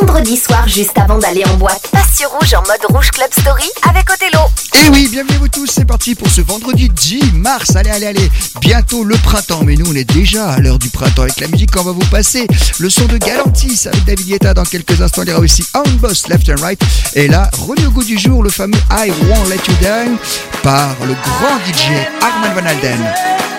Vendredi soir, juste avant d'aller en boîte, passe Rouge en mode Rouge Club Story avec Othello. Et oui, bienvenue vous tous, c'est parti pour ce vendredi 10 mars. Allez, allez, allez, bientôt le printemps, mais nous on est déjà à l'heure du printemps avec la musique qu'on va vous passer. Le son de Galantis avec David Guetta dans quelques instants. Il y aura aussi On Boss Left and Right. Et là, remis goût du jour, le fameux I Won't Let You Down par le grand DJ Armand Van Alden.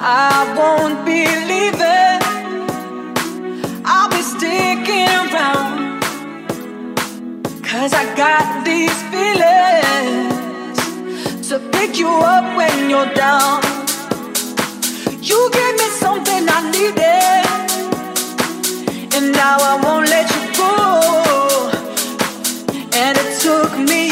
I won't be leaving. I'll be sticking around. Cause I got these feelings to pick you up when you're down. You gave me something I needed. And now I won't let you go. And it took me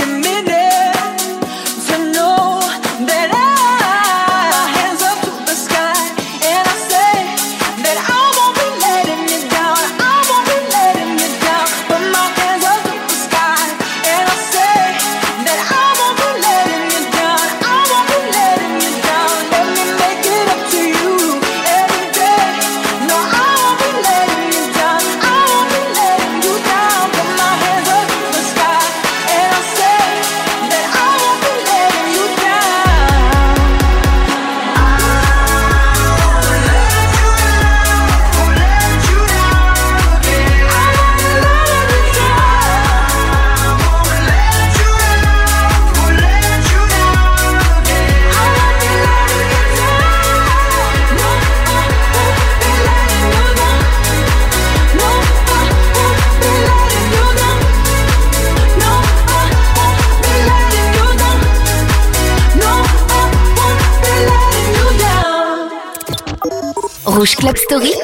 Rouge Club Story.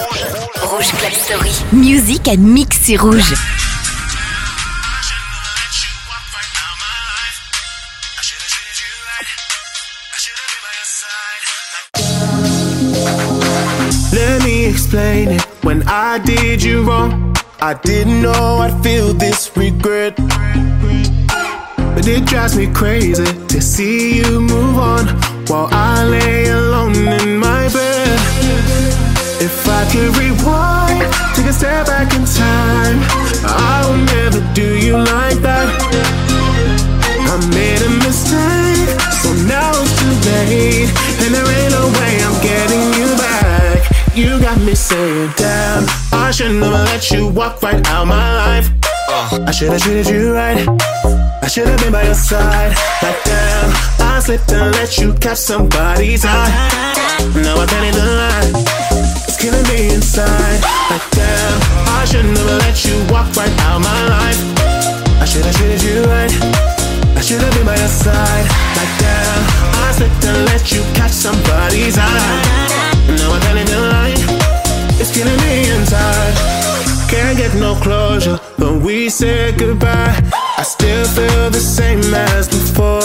Rouge Club Story. Musique à mix sur Rouge. Let me explain it. When I did you wrong, I didn't know I'd feel this regret. But it drives me crazy to see you move on while I lay alone in could rewind, take a step back in time, I will never do you like that. I made a mistake, so now it's too late, and there ain't no way I'm getting you back. You got me saying, damn, I should never let you walk right out my life. Uh. I should've treated you right. I should've been by your side. But damn, I slipped and let you catch somebody's eye. Now I can't even lie. Killing me inside. Like damn, I should never let you walk right out my life. I should've treated you right. I should've been by your side. Like damn, I slipped and let you catch somebody's eye. Now I can't even lie. It's killing me inside. Can't get no closure when we say goodbye. I still feel the same as before.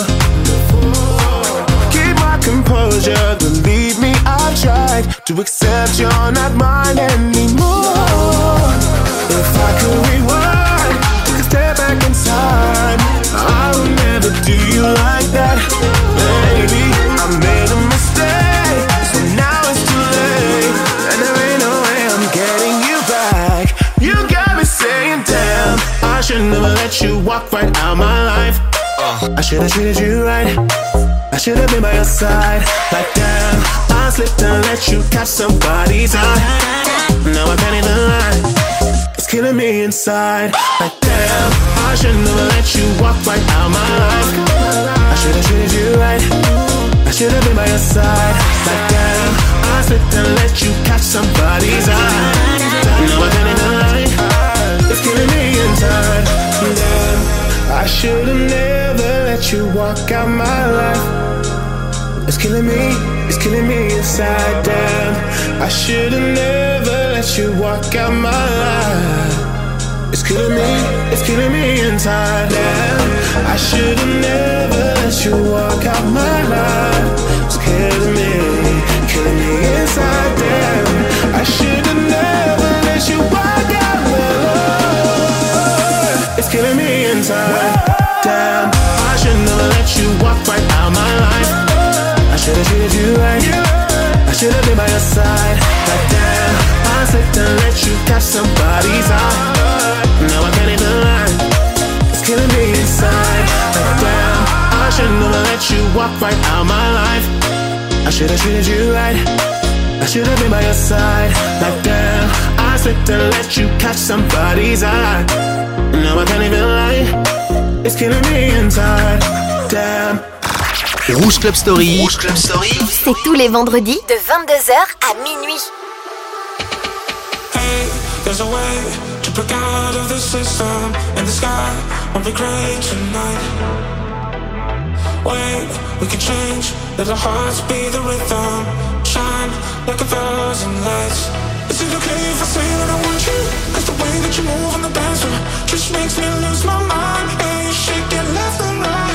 Keep my composure, believe me, I've tried to accept you're not mine anymore. If I could rewind, take a step back in time, I would never do you like that, baby. I made a mistake, so now it's too late, and there ain't no way I'm getting you back. You got me saying, damn. I I should never let you walk right out my life. Uh. I should have treated you right. I should have been by your side. Like damn, I slipped and let you catch somebody's eye. Now I can't even lie. It's killing me inside. Like damn, I should never let you walk right out my life. I should have treated you right. I should have been by your side. Like damn, I slipped and let you catch somebody's eye. Now I can't even lie. It's killing me inside. Damn, I should have never let you walk out my life. It's killing me, it's killing me inside. Damn, I should have never let you walk out my life. It's killing me, it's killing me inside. Damn, I should have never let you walk out my life. It's killing me, killing me inside. I should have treated you right. I should have been by your side. Like damn, I slipped and let you catch somebody's eye. Now I can't even lie. It's killing me inside. Like damn, I should never let you walk right out my life. I should have treated you right. I should have been by your side. Like damn, I slipped and let you catch somebody's eye. Now I can't even lie. It's killing me inside. Damn. Rouge Club Story. Rouge Club Story. C'est tous les vendredis de 22h à minuit. Hey, there's a way to break out of the system, and the sky won't be gray tonight. Wait, we can change, let our hearts be the rhythm, shine like a thousand lights. Is it okay if I say that I want you? Cause the way that you move on the dance floor just makes me lose my mind. Shake it left and right.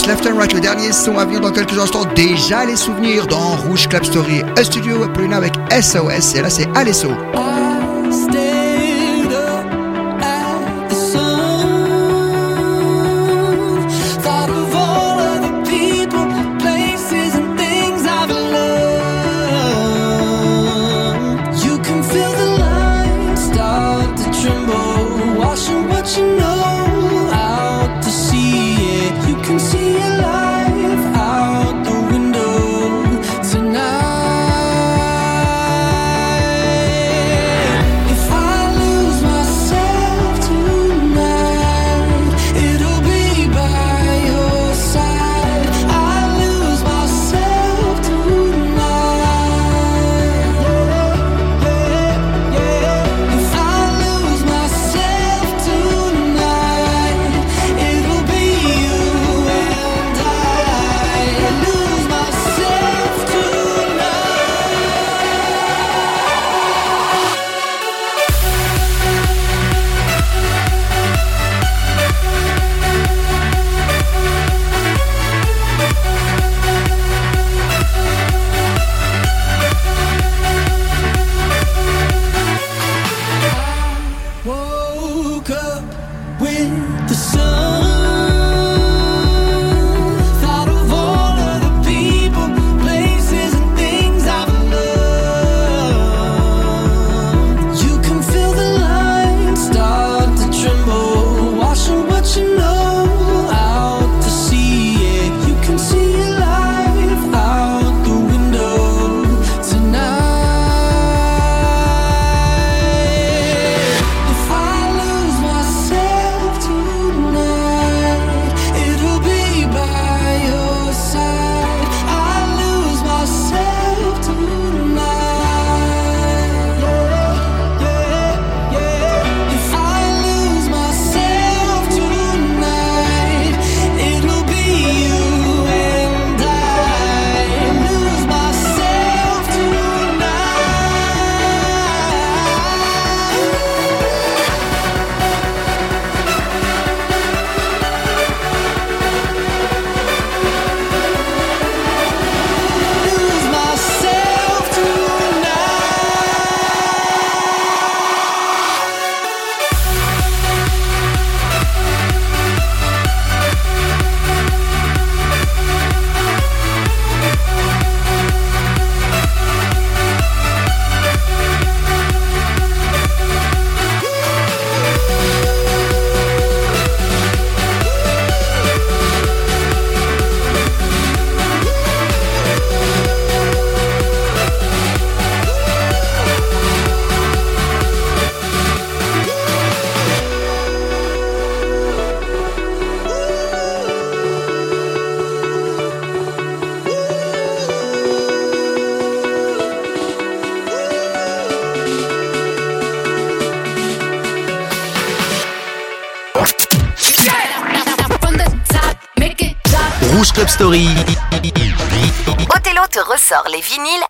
Left and Right, le dernier son à venir dans quelques instants. Déjà les souvenirs dans Rouge Club Story, A Studio Pluna avec SOS. Et là, c'est Alesso. Story. Othello te ressort les vinyles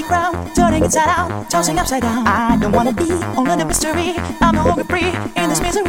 crown, turning inside out, tossing upside down. I don't wanna be only the mystery. I'm no longer free in this misery.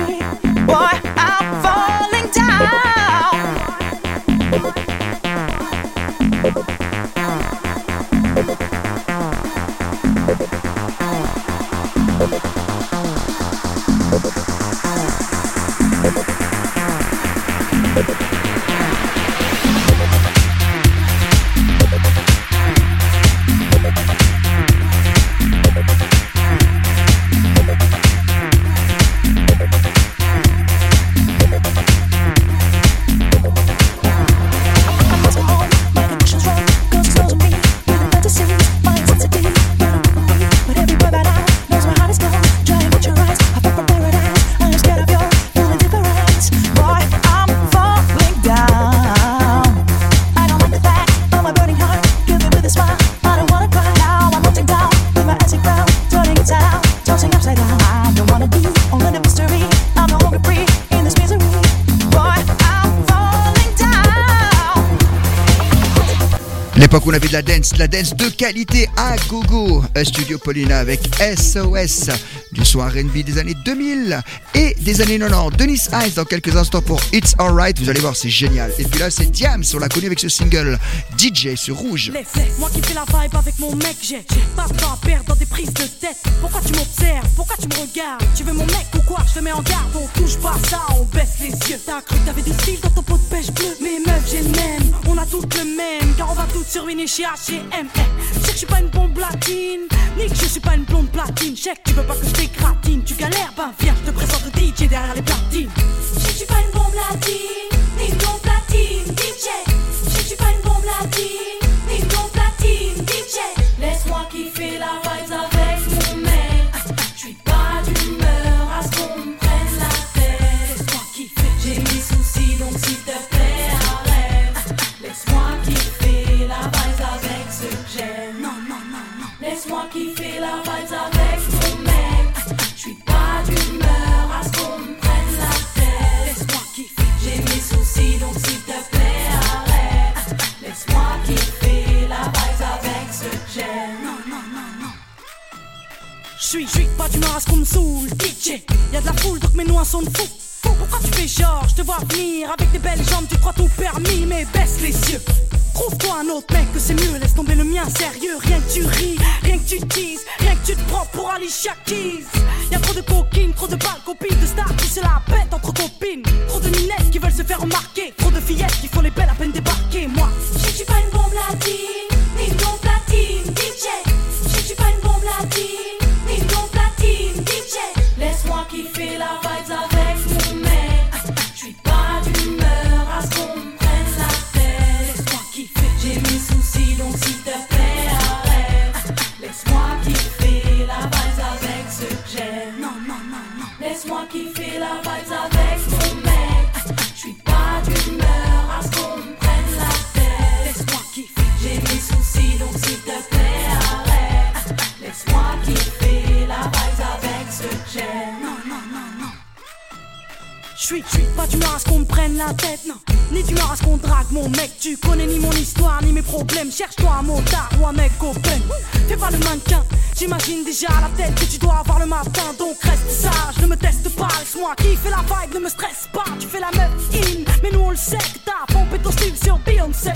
L'époque où on avait de la dance, de la dance de qualité à gogo. Studio Paulina avec SOS du soir R&B des années 2000 et des années 90. Denis Ice dans quelques instants pour It's Alright. Vous allez voir, c'est génial. Et puis là, c'est Diams. On l'a connu avec ce single DJ sur Rouge. Moi qui fais la vibe avec mon mec, j'ai pas de temps à perdre dans des prises de tête. Pourquoi tu m'observes? Pourquoi tu me regardes? Tu veux mon mec ou quoi? Je te mets en garde. On touche pas ça, on baisse les yeux. T'as cru que t'avais du style dans ton pot de pêche bleu. Mais meuf, j'ai le même. On a toutes le même. Car on va toutes sur ruiner chez H&M. Que je suis pas une bombe latine, ni que je suis pas une blonde platine. Que tu veux pas que je t'écratine. Tu galères, ben viens, je te présente le DJ derrière les platines. Je suis pas une bombe latine, ni une blonde platine. DJ, je suis pas une bombe latine, J'suis, j'suis pas d'humeur à ce qu'on me saoule, DJ. Y'a de la foule donc mes noix sont de fou. Pourquoi tu fais genre, je te vois venir avec des belles jambes, tu crois tout permis, mais baisse les yeux. Trouve-toi un autre mec que c'est mieux, laisse tomber le mien sérieux. Rien que tu ris, rien que tu teases, rien que tu te prends pour Alicia Keys. Y'a trop de coquines, trop de balles, copines de stars qui se la pètent entre copines. Trop de ninettes qui veulent se faire remarquer, trop de fillettes qui font les belles à peine débarquer. du à ce qu'on me prenne la tête, non. Ni du à ce qu'on drague mon mec, tu connais ni mon histoire, ni mes problèmes. Cherche-toi un motard ou un mec open. Fais pas le mannequin, j'imagine déjà à la tête que tu dois avoir le matin. Donc reste sage, ne me teste pas, laisse-moi kiffer la vibe, ne me stresse pas. Tu fais la meuf in, mais nous on le sait que t'as pompé ton style sur Beyoncé.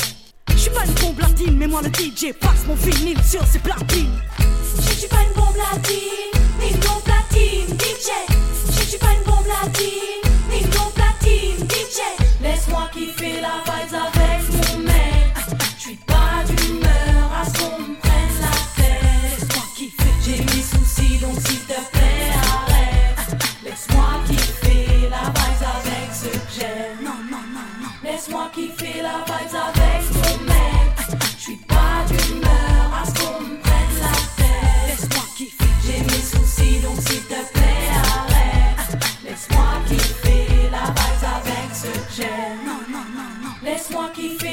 J'suis pas une bombe latine, mais moi le DJ passe mon vinyle sur ses platines. Je suis pas une bombe latine, ni une bombe DJ. Let's walk it.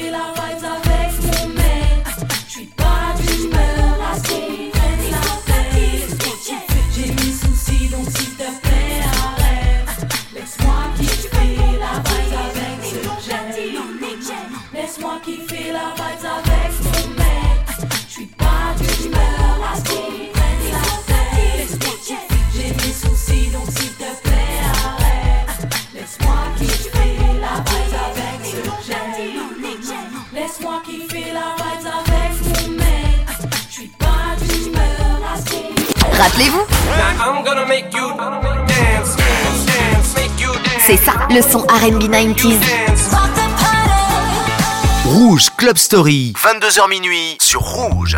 Rappelez-vous? C'est ça, le son RB 90s. Rouge Club Story, 22h minuit sur Rouge.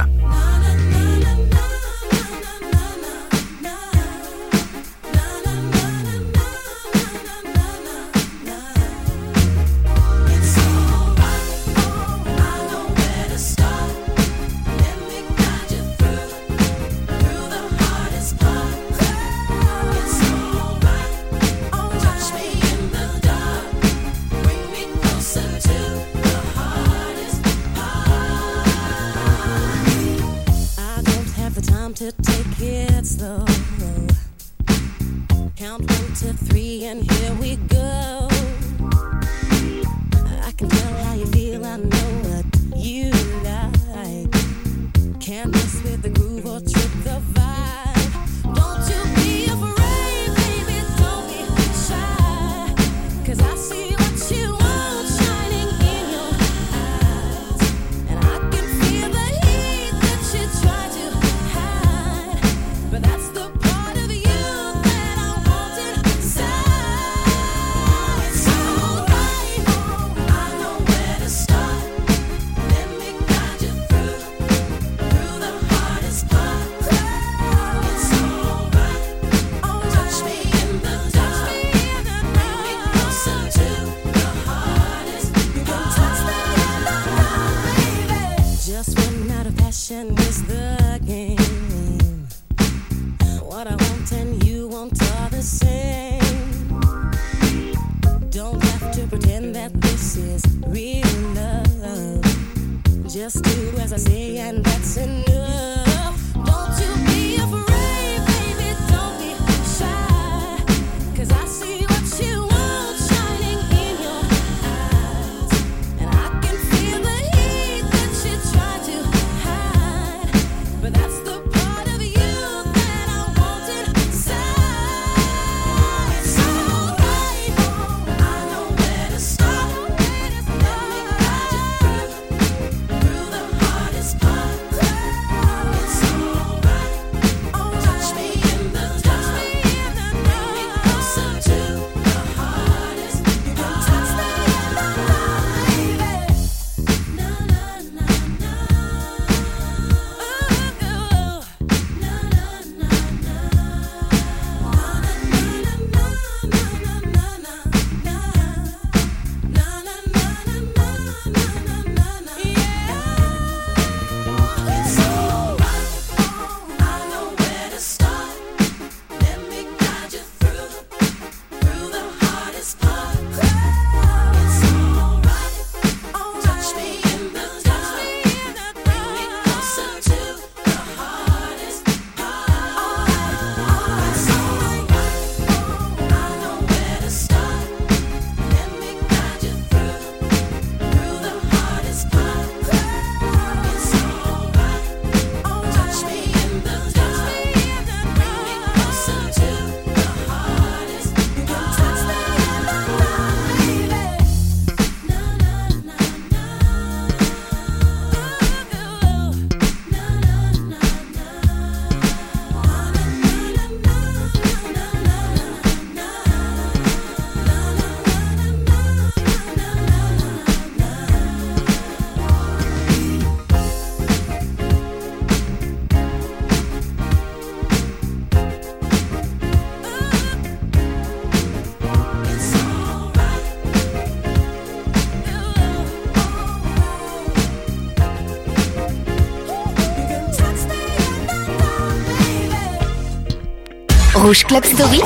Club Story,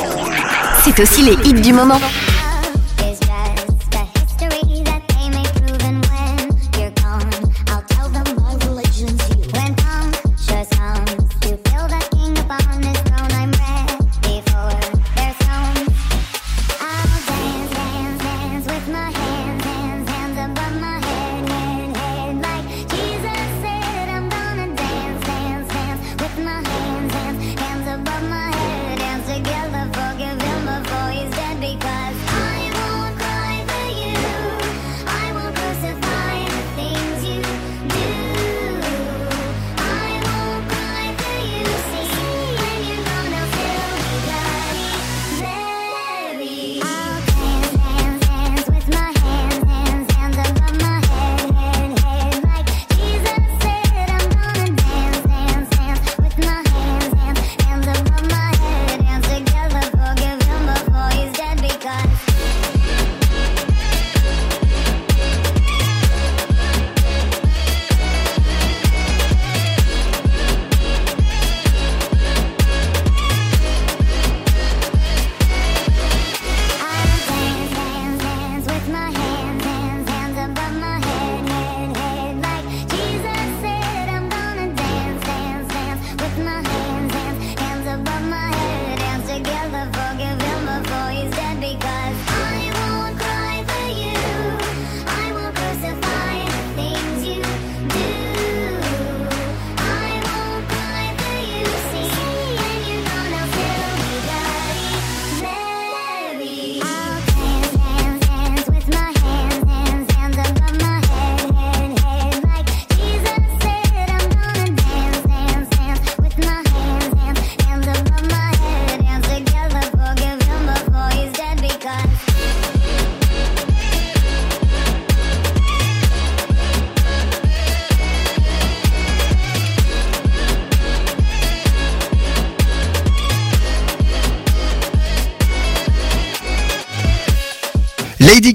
c'est aussi les hits du moment.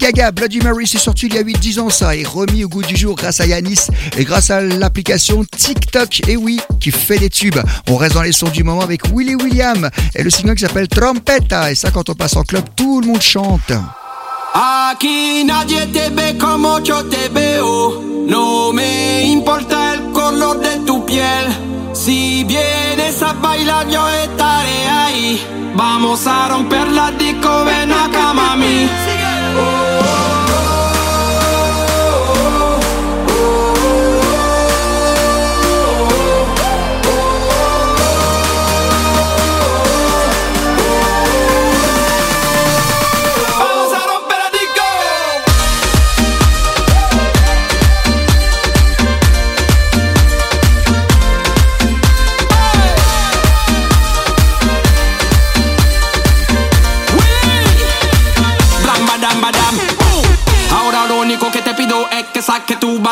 Gaga, Bloody Mary, c'est sorti il y a 8-10 ans ça, et remis au goût du jour grâce à Yanis et grâce à l'application TikTok, et oui, qui fait des tubes. On reste dans les sons du moment avec Willy William et le single qui s'appelle Trompetta, et ça quand on passe en club, tout le monde chante. oh.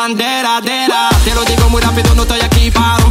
bandera, dera. Te lo digo muy rápido, no estoy aquí para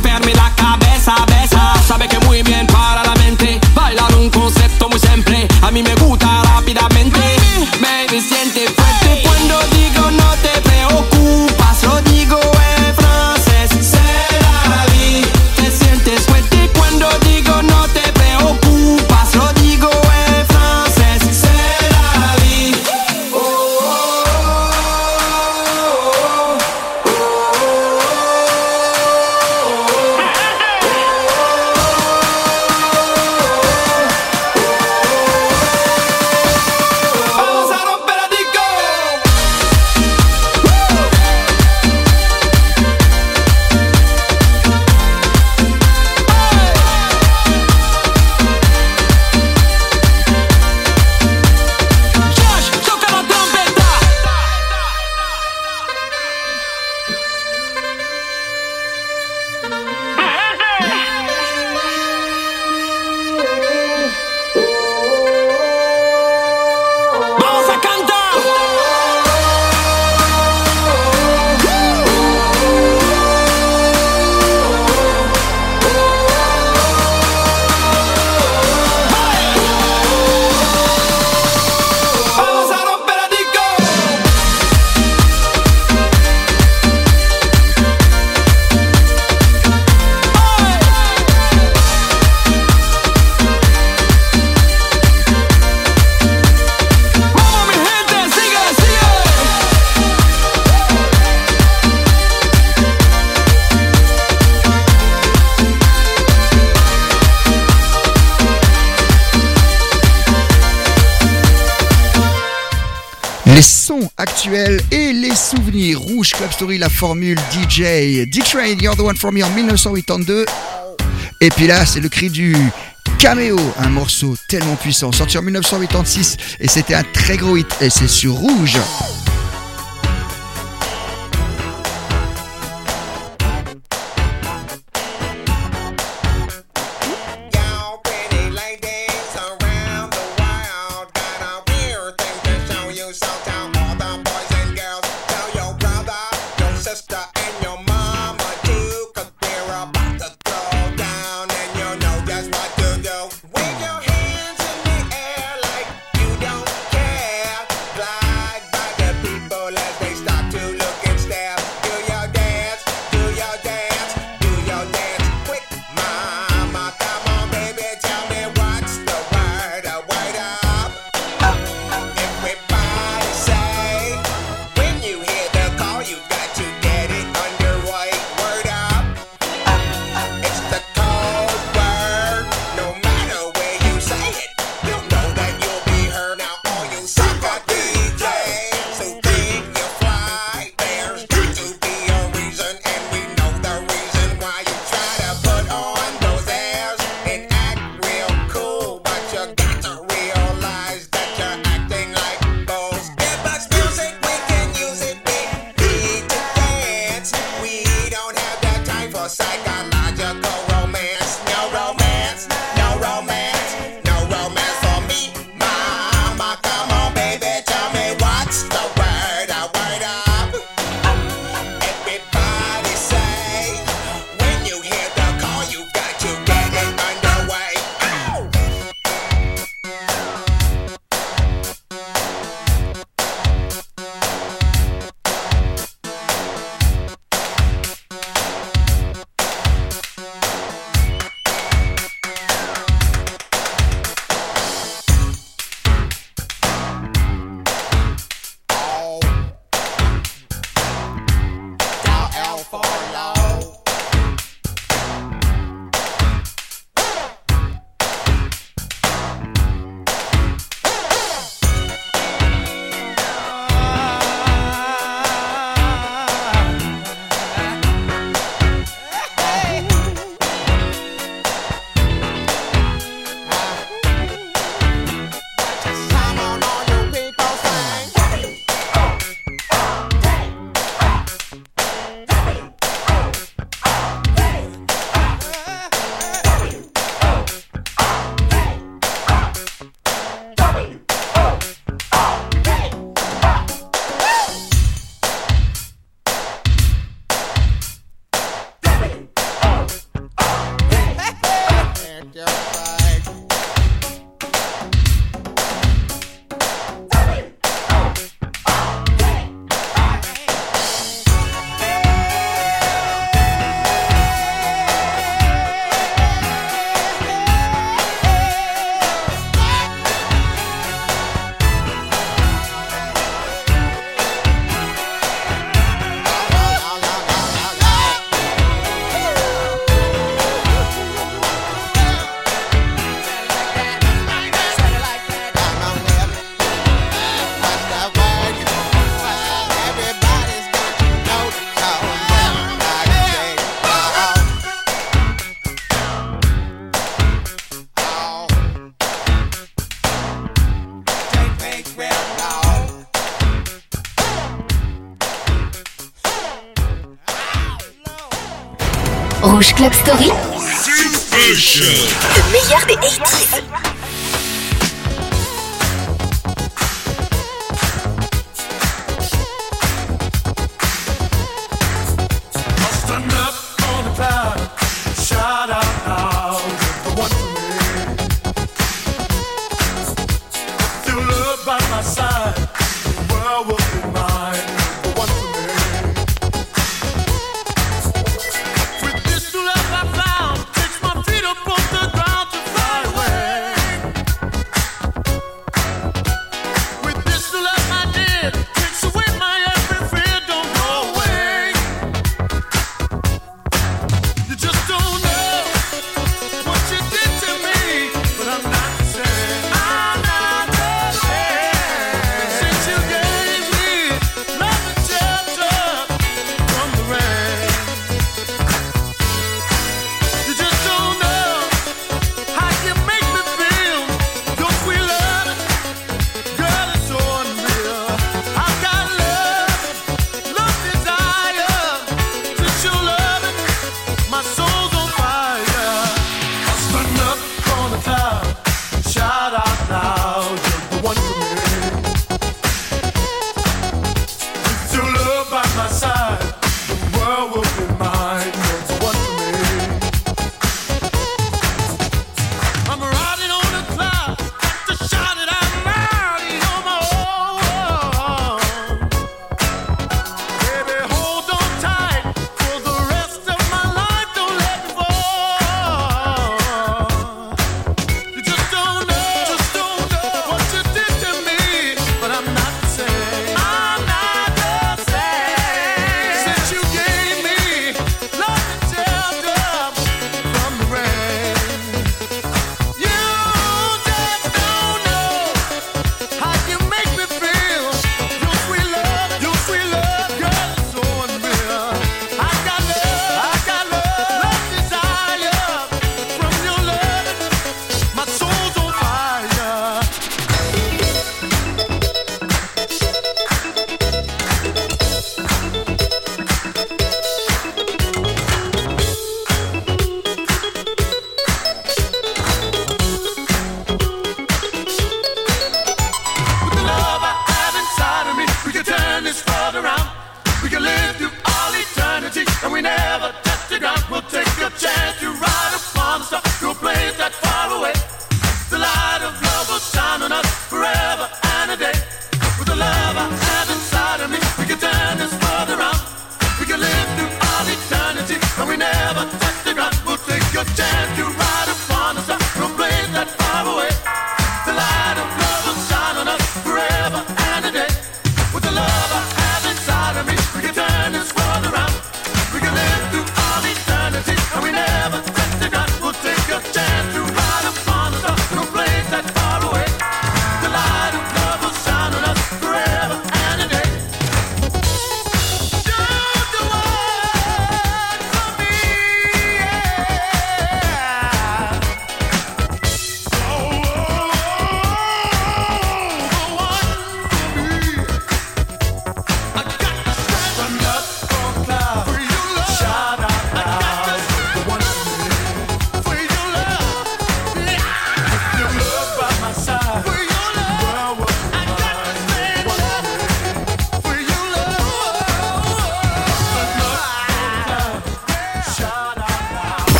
et les souvenirs. Rouge Club Story, la formule DJ. D-Train, You're the One for Me en 1982. Et puis là, c'est le cri du Cameo, un morceau tellement puissant, sorti en 1986. Et c'était un très gros hit. Et c'est sur Rouge.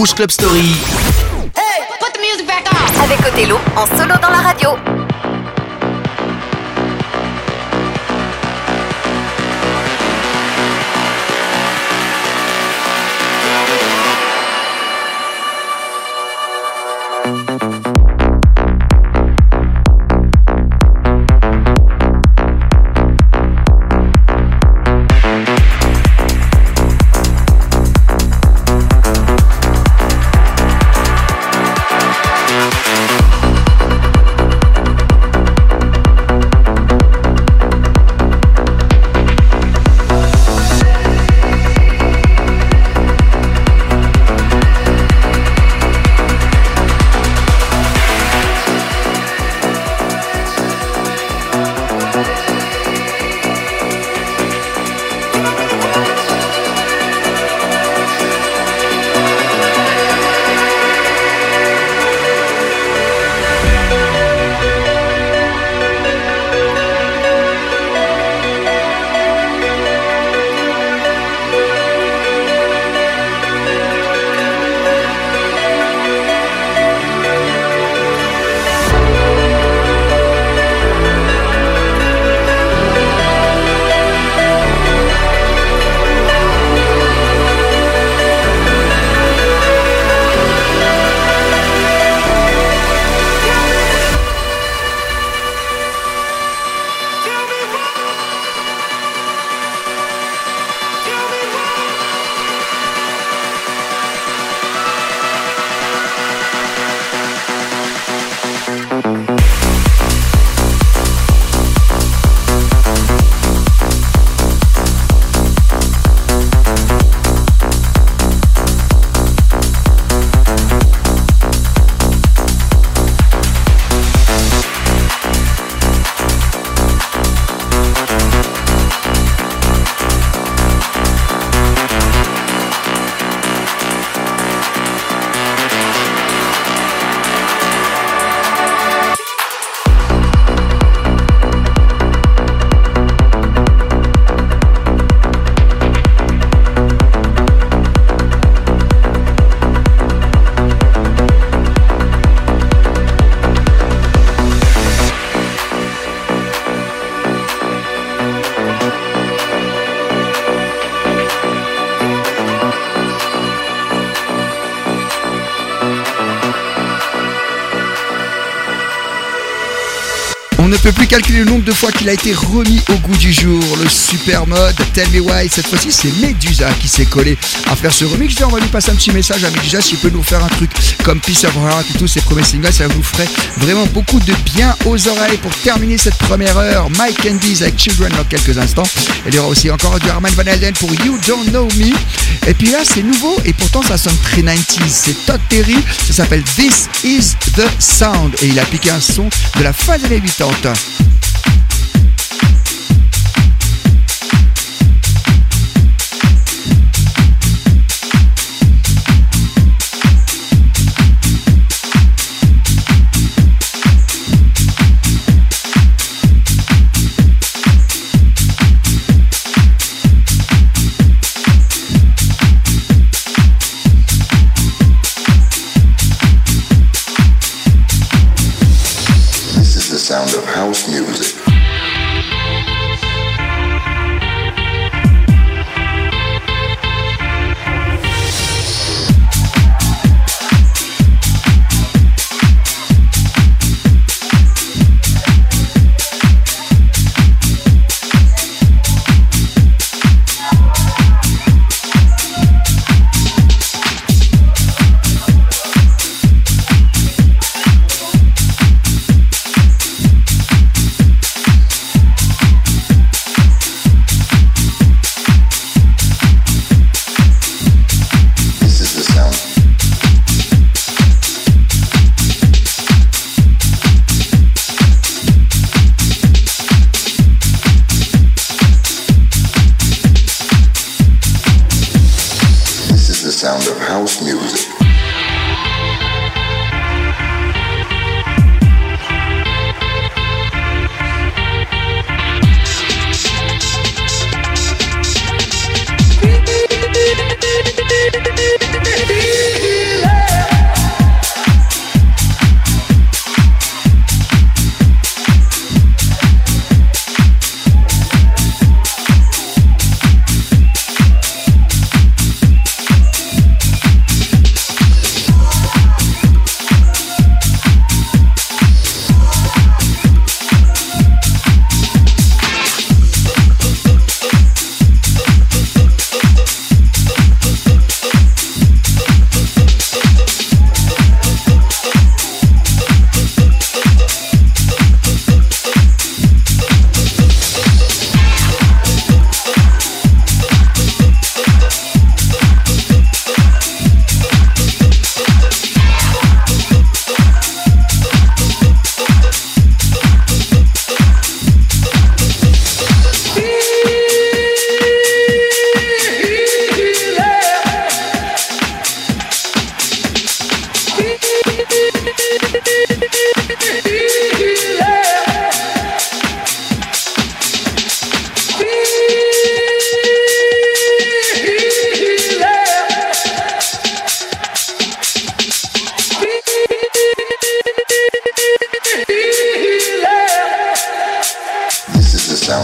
Rouge Club Story. Hey, put the music back on. Avec Othello en solo dans la radio. Peut plus calculer le nombre de fois qu'il a été remis au goût du jour. Le super mode Tell Me Why. Cette fois-ci, c'est Medusa qui s'est collé à faire ce remix. D'ailleurs, on va lui passer un petit message à Medusa s'il peut nous faire un truc comme Peace of Heart et tous ses premiers singles. Ça vous ferait vraiment beaucoup de bien aux oreilles pour terminer cette première heure. Mike Candies avec Children dans quelques instants. Il y aura aussi encore du Armand Van Helden pour You Don't Know Me. Et puis là, c'est nouveau et pourtant ça sonne très 90s. C'est Todd Terry. Ça s'appelle This Is the Sound. Et il a piqué un son de la fin des années 80. This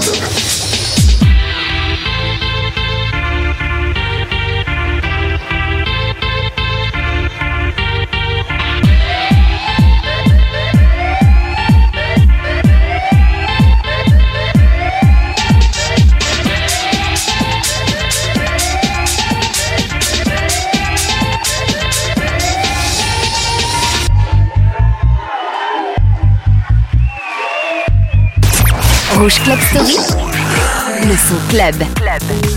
sound of it. Rouge Club Story. Le son club. Rouge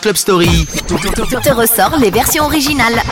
Club Story. Te ressort les versions originales.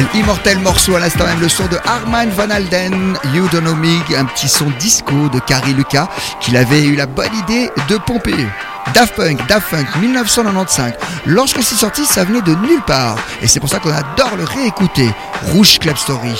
Immortel, immortel morceau à l'instant même, le son de Arman Van Alden, You Don't Know Me, un petit son disco de Carrie Lucas, qu'il avait eu la bonne idée de pomper. Daft Punk, Daft Punk 1995. Lorsque c'est sorti, ça venait de nulle part. Et c'est pour ça qu'on adore le réécouter. Rouge Club Story.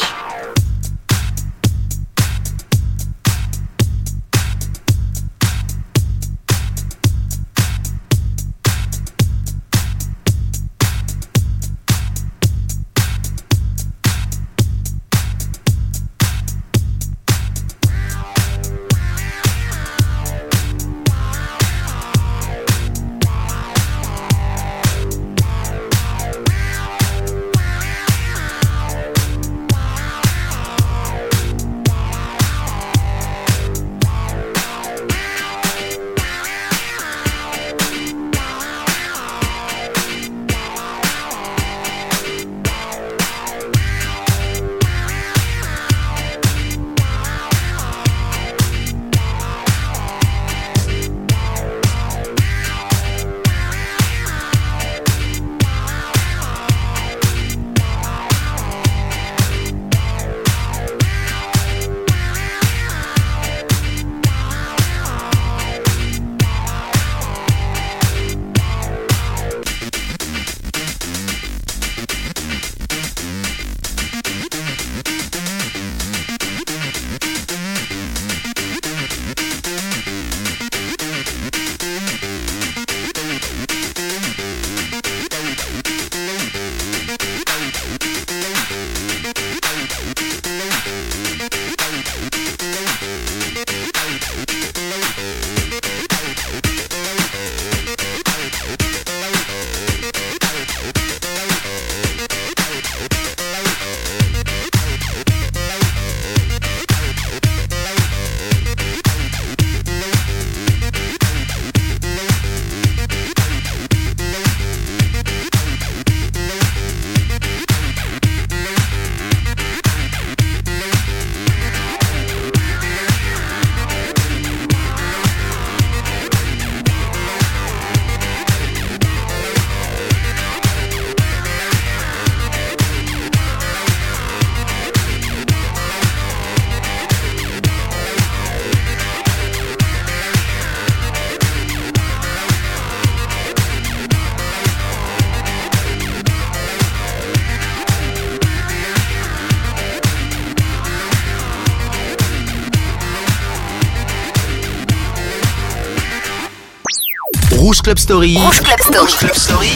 Rouge Club Story. Rouge Club Story. Rouge Club Story.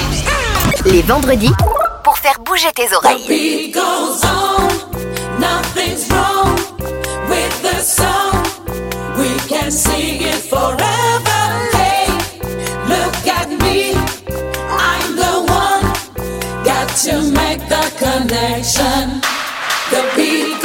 Les vendredis, pour faire bouger tes oreilles. beat goes on, nothing's wrong with the song. We can sing it forever. Hey, look at me, I'm the one. Got to make the connection. The beat